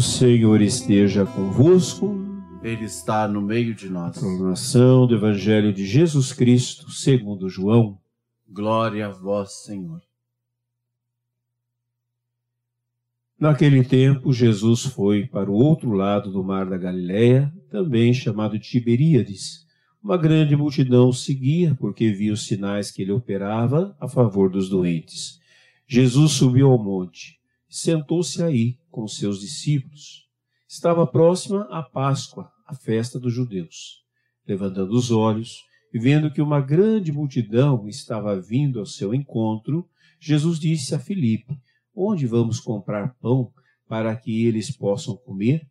Senhor esteja convosco. Ele está no meio de nós. Proclamação do Evangelho de Jesus Cristo, segundo João. Glória a vós, Senhor. Naquele tempo, Jesus foi para o outro lado do mar da Galiléia, também chamado Tiberíades. Uma grande multidão o seguia, porque via os sinais que ele operava a favor dos doentes. Jesus subiu ao monte, sentou-se aí com seus discípulos. Estava próxima a Páscoa, a festa dos judeus. Levantando os olhos e vendo que uma grande multidão estava vindo ao seu encontro, Jesus disse a Filipe: Onde vamos comprar pão para que eles possam comer?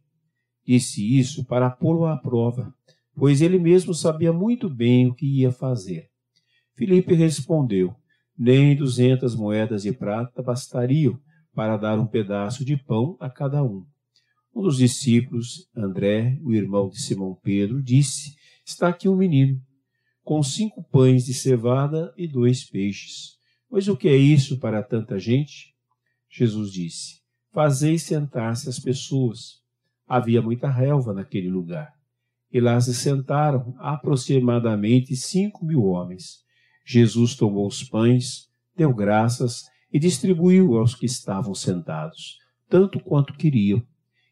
Disse isso para pô-lo à prova, pois ele mesmo sabia muito bem o que ia fazer. Filipe respondeu: Nem duzentas moedas de prata bastariam para dar um pedaço de pão a cada um. Um dos discípulos, André, o irmão de Simão Pedro, disse: Está aqui um menino, com cinco pães de cevada e dois peixes. Pois o que é isso para tanta gente? Jesus disse: Fazei sentar-se as pessoas. Havia muita relva naquele lugar. E lá se sentaram aproximadamente cinco mil homens. Jesus tomou os pães, deu graças e distribuiu aos que estavam sentados, tanto quanto queriam,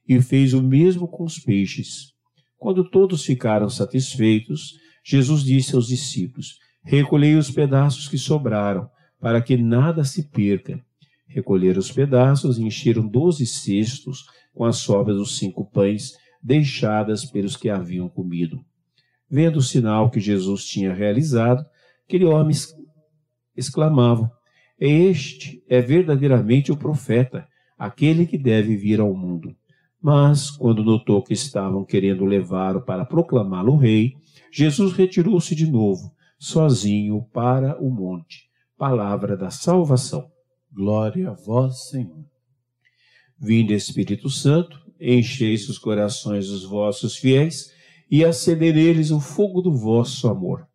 e fez o mesmo com os peixes. Quando todos ficaram satisfeitos, Jesus disse aos discípulos: Recolhei os pedaços que sobraram, para que nada se perca. Recolheram os pedaços e encheram doze cestos com as sobras dos cinco pães deixadas pelos que haviam comido. Vendo o sinal que Jesus tinha realizado, aquele homem exclamava: Este é verdadeiramente o profeta, aquele que deve vir ao mundo. Mas, quando notou que estavam querendo levá-lo para proclamá-lo rei, Jesus retirou-se de novo, sozinho, para o monte. Palavra da salvação. Glória a vós, Senhor. Vinde, Espírito Santo, encheis os corações dos vossos fiéis e acendei neles o fogo do vosso amor.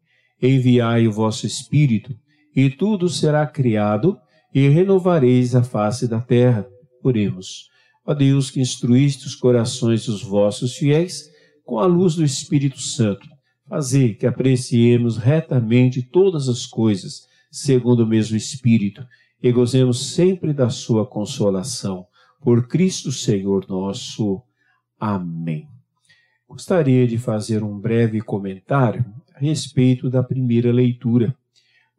Enviai o vosso Espírito, e tudo será criado, e renovareis a face da terra. Oremos. Ó Deus, que instruíste os corações dos vossos fiéis com a luz do Espírito Santo, fazei que apreciemos retamente todas as coisas, segundo o mesmo Espírito, e gozemos sempre da sua consolação por Cristo Senhor nosso. Amém. Gostaria de fazer um breve comentário a respeito da primeira leitura,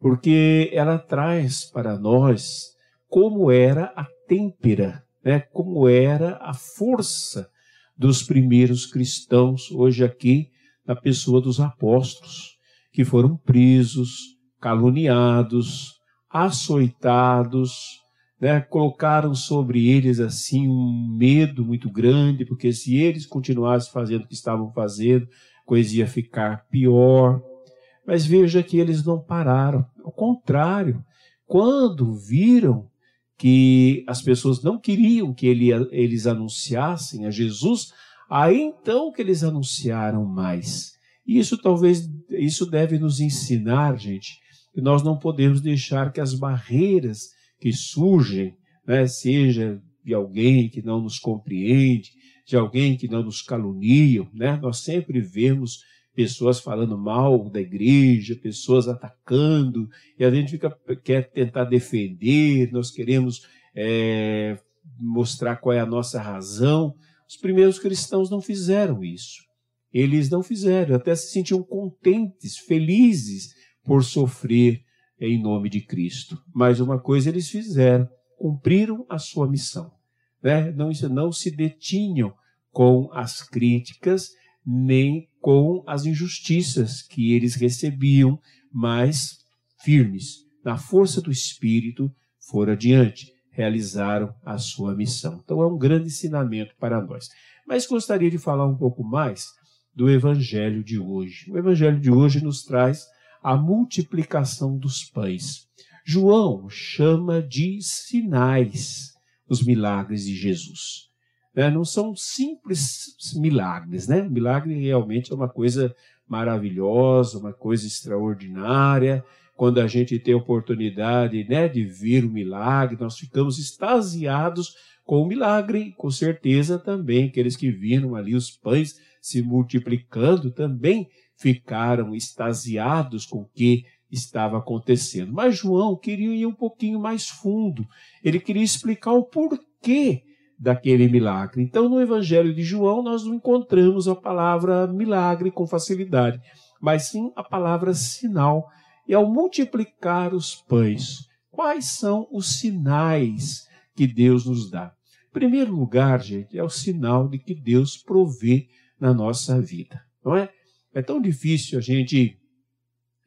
porque ela traz para nós como era a têmpera, né? como era a força dos primeiros cristãos, hoje aqui na pessoa dos apóstolos, que foram presos, caluniados, açoitados, né, colocaram sobre eles assim um medo muito grande, porque se eles continuassem fazendo o que estavam fazendo, a coisa ia ficar pior. Mas veja que eles não pararam. Ao contrário, quando viram que as pessoas não queriam que ele, eles anunciassem a Jesus, aí então que eles anunciaram mais. E isso talvez, isso deve nos ensinar, gente, que nós não podemos deixar que as barreiras que surgem, né, seja de alguém que não nos compreende, de alguém que não nos calunia, né? Nós sempre vemos pessoas falando mal da igreja, pessoas atacando, e a gente fica, quer tentar defender, nós queremos é, mostrar qual é a nossa razão. Os primeiros cristãos não fizeram isso. Eles não fizeram, até se sentiam contentes, felizes por sofrer em nome de Cristo. Mas uma coisa eles fizeram, cumpriram a sua missão. Né? Não, não se detinham com as críticas nem com as injustiças que eles recebiam, mas firmes, na força do Espírito, foram adiante, realizaram a sua missão. Então é um grande ensinamento para nós. Mas gostaria de falar um pouco mais do Evangelho de hoje. O Evangelho de hoje nos traz a multiplicação dos pães. João chama de sinais os milagres de Jesus. É, não são simples milagres, né? milagre realmente é uma coisa maravilhosa, uma coisa extraordinária. Quando a gente tem a oportunidade né, de ver o milagre, nós ficamos extasiados com o milagre, com certeza também aqueles que viram ali os pães se multiplicando também ficaram extasiados com o que estava acontecendo. Mas João queria ir um pouquinho mais fundo. Ele queria explicar o porquê daquele milagre. Então, no Evangelho de João, nós não encontramos a palavra milagre com facilidade, mas sim a palavra sinal. E ao multiplicar os pães, quais são os sinais que Deus nos dá? Em primeiro lugar, gente, é o sinal de que Deus provê na nossa vida, não é? É tão difícil a gente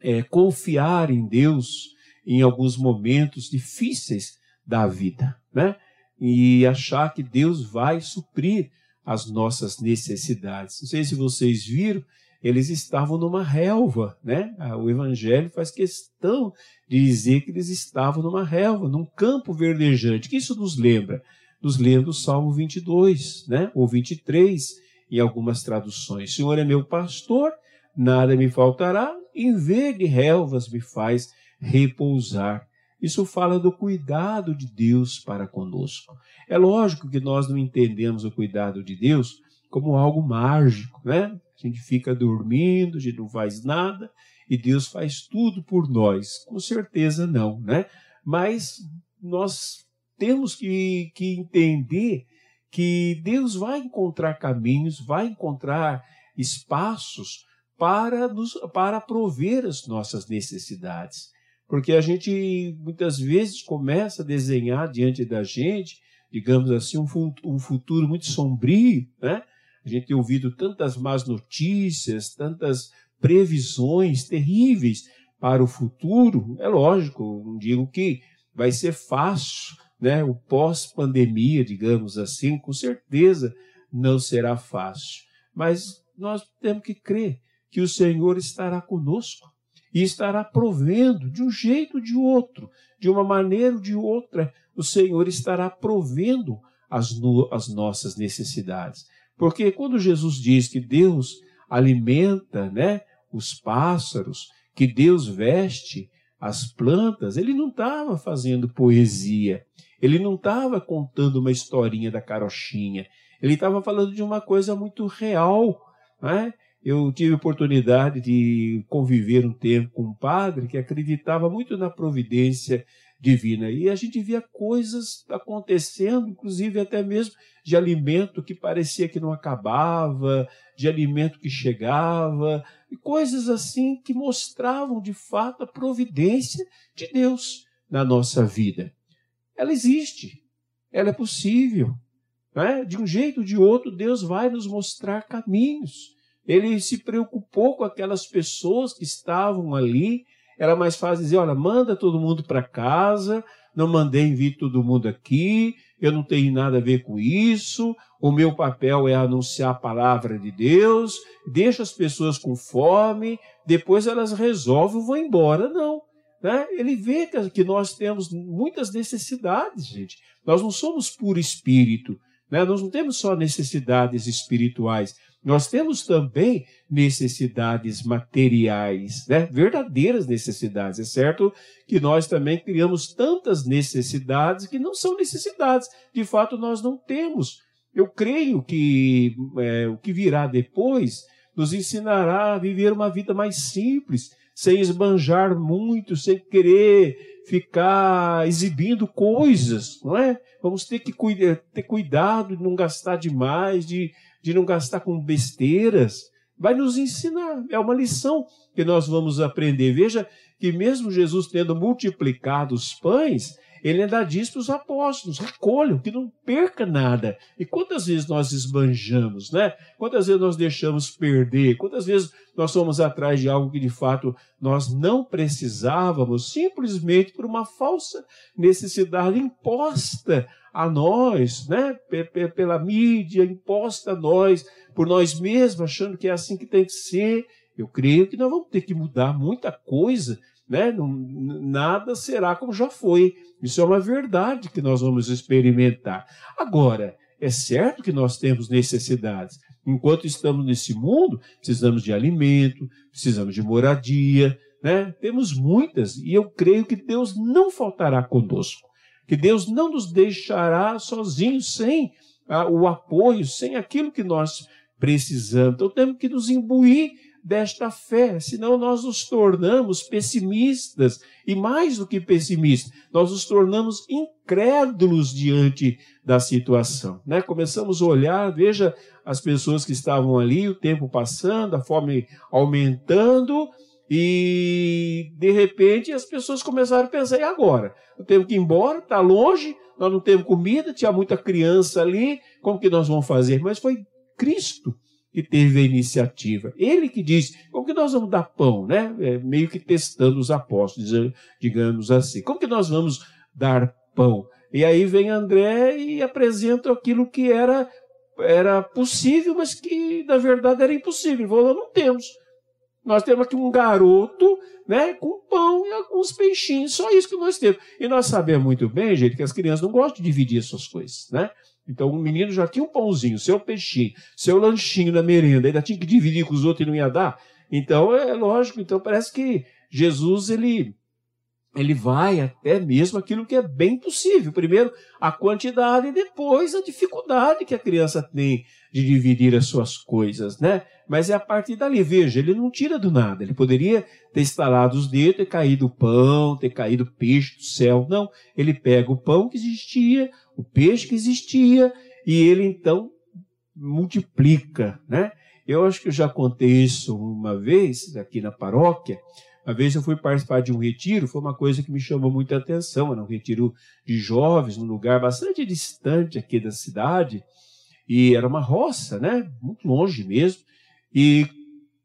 é, confiar em Deus em alguns momentos difíceis da vida, né? E achar que Deus vai suprir as nossas necessidades. Não sei se vocês viram, eles estavam numa relva, né? Ah, o Evangelho faz questão de dizer que eles estavam numa relva, num campo verdejante. Que isso nos lembra? Nos lembra o Salmo 22, né? Ou 23, em algumas traduções. Senhor é meu pastor, nada me faltará, em verde relvas me faz repousar. Isso fala do cuidado de Deus para conosco. É lógico que nós não entendemos o cuidado de Deus como algo mágico, né? A gente fica dormindo, a gente não faz nada e Deus faz tudo por nós. Com certeza não, né? Mas nós temos que, que entender que Deus vai encontrar caminhos, vai encontrar espaços para, nos, para prover as nossas necessidades. Porque a gente muitas vezes começa a desenhar diante da gente, digamos assim, um, futuro muito sombrio, né? A gente tem ouvido tantas más notícias, tantas previsões terríveis para o futuro. É lógico, não digo que vai ser fácil, né? O pós-pandemia, digamos assim, com certeza não será fácil. Mas nós temos que crer que o Senhor estará conosco e estará provendo de um jeito ou de outro, de uma maneira ou de outra, o Senhor estará provendo as, no, as nossas necessidades. Porque quando Jesus diz que Deus alimenta né, os pássaros, que Deus veste as plantas, ele não estava fazendo poesia, ele não estava contando uma historinha da carochinha, ele estava falando de uma coisa muito real. Né? Eu tive oportunidade de conviver um tempo com um padre que acreditava muito na providência divina. E a gente via coisas acontecendo, inclusive até mesmo de alimento que parecia que não acabava, de alimento que chegava, e coisas assim que mostravam de fato a providência de Deus na nossa vida. Ela existe, ela é possível. Né? De um jeito ou de outro, Deus vai nos mostrar caminhos. Ele se preocupou com aquelas pessoas que estavam ali. Era mais fácil dizer: olha, manda todo mundo para casa, não mandei vir todo mundo aqui, eu não tenho nada a ver com isso, o meu papel é anunciar a palavra de Deus, deixa as pessoas com fome, depois elas resolvem e vão embora. Não. Né? Ele vê que nós temos muitas necessidades, gente. Nós não somos puro espírito, né? nós não temos só necessidades espirituais, nós temos também necessidades materiais, né? verdadeiras necessidades. É certo que nós também criamos tantas necessidades que não são necessidades. De fato, nós não temos. Eu creio que é, o que virá depois nos ensinará a viver uma vida mais simples, sem esbanjar muito, sem querer ficar exibindo coisas, não é? Vamos ter que ter cuidado de não gastar demais, de de não gastar com besteiras, vai nos ensinar. É uma lição que nós vamos aprender. Veja que mesmo Jesus tendo multiplicado os pães, ele ainda diz para os apóstolos: recolham, que não perca nada. E quantas vezes nós esbanjamos, né? Quantas vezes nós deixamos perder? Quantas vezes nós somos atrás de algo que de fato nós não precisávamos, simplesmente por uma falsa necessidade imposta a nós, né? pela mídia, imposta a nós, por nós mesmos, achando que é assim que tem que ser. Eu creio que nós vamos ter que mudar muita coisa, né? Nada será como já foi. Isso é uma verdade que nós vamos experimentar. Agora, é certo que nós temos necessidades. Enquanto estamos nesse mundo, precisamos de alimento, precisamos de moradia, né? Temos muitas e eu creio que Deus não faltará conosco que Deus não nos deixará sozinhos, sem o apoio, sem aquilo que nós precisamos. Então temos que nos imbuir desta fé, senão nós nos tornamos pessimistas e mais do que pessimistas, nós nos tornamos incrédulos diante da situação, né? Começamos a olhar, veja as pessoas que estavam ali, o tempo passando, a fome aumentando, e de repente as pessoas começaram a pensar: e agora? Eu tenho que ir embora, está longe, nós não temos comida, tinha muita criança ali, como que nós vamos fazer? Mas foi Cristo que teve a iniciativa. Ele que disse: como que nós vamos dar pão, né? É, meio que testando os apóstolos, digamos assim. Como que nós vamos dar pão? E aí vem André e apresenta aquilo que era, era possível, mas que na verdade era impossível. Ele falou: não temos. Nós temos aqui um garoto, né, com pão e alguns peixinhos, só isso que nós temos. E nós sabemos muito bem, gente, que as crianças não gostam de dividir essas coisas, né? Então o menino já tinha um pãozinho, seu peixinho, seu lanchinho na merenda, ainda tinha que dividir com os outros e não ia dar. Então é lógico, então parece que Jesus ele ele vai até mesmo aquilo que é bem possível. Primeiro, a quantidade e depois a dificuldade que a criança tem de dividir as suas coisas, né? Mas é a partir dali, veja, ele não tira do nada. Ele poderia ter instalado os dedos, ter caído o pão, ter caído o peixe do céu. Não, ele pega o pão que existia, o peixe que existia, e ele então multiplica, né? Eu acho que eu já contei isso uma vez aqui na paróquia, uma vez eu fui participar de um retiro, foi uma coisa que me chamou muita atenção. Era um retiro de jovens, num lugar bastante distante aqui da cidade, e era uma roça, né? Muito longe mesmo. E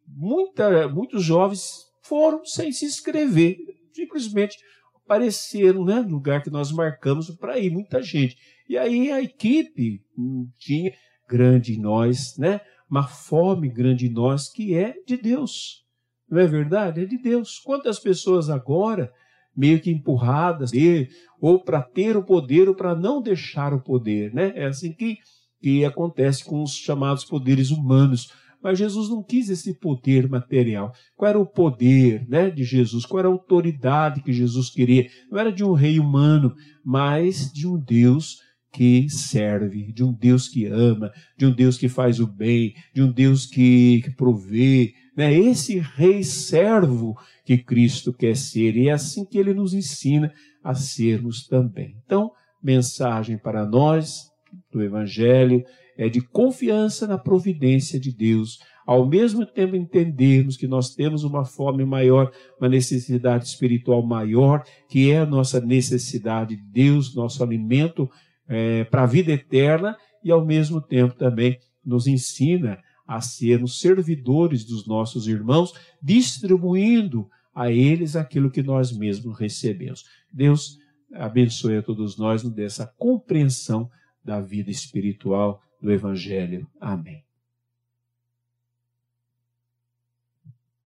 muita, muitos jovens foram sem se inscrever, simplesmente apareceram né, lugar que nós marcamos para ir, muita gente. E aí a equipe hum, tinha grande em nós, né? Uma fome grande em nós que é de Deus. Não é verdade? É de Deus. Quantas pessoas agora, meio que empurradas, ou para ter o poder ou para não deixar o poder, né? É assim que, que acontece com os chamados poderes humanos. Mas Jesus não quis esse poder material. Qual era o poder né, de Jesus? Qual era a autoridade que Jesus queria? Não era de um rei humano, mas de um Deus que serve, de um Deus que ama, de um Deus que faz o bem, de um Deus que, que provê, né? Esse rei servo que Cristo quer ser, e é assim que ele nos ensina a sermos também. Então, mensagem para nós do Evangelho é de confiança na providência de Deus, ao mesmo tempo entendermos que nós temos uma fome maior, uma necessidade espiritual maior, que é a nossa necessidade de Deus, nosso alimento é, para a vida eterna, e ao mesmo tempo também nos ensina a sermos servidores dos nossos irmãos, distribuindo a eles aquilo que nós mesmos recebemos. Deus abençoe a todos nós dessa compreensão da vida espiritual do Evangelho. Amém.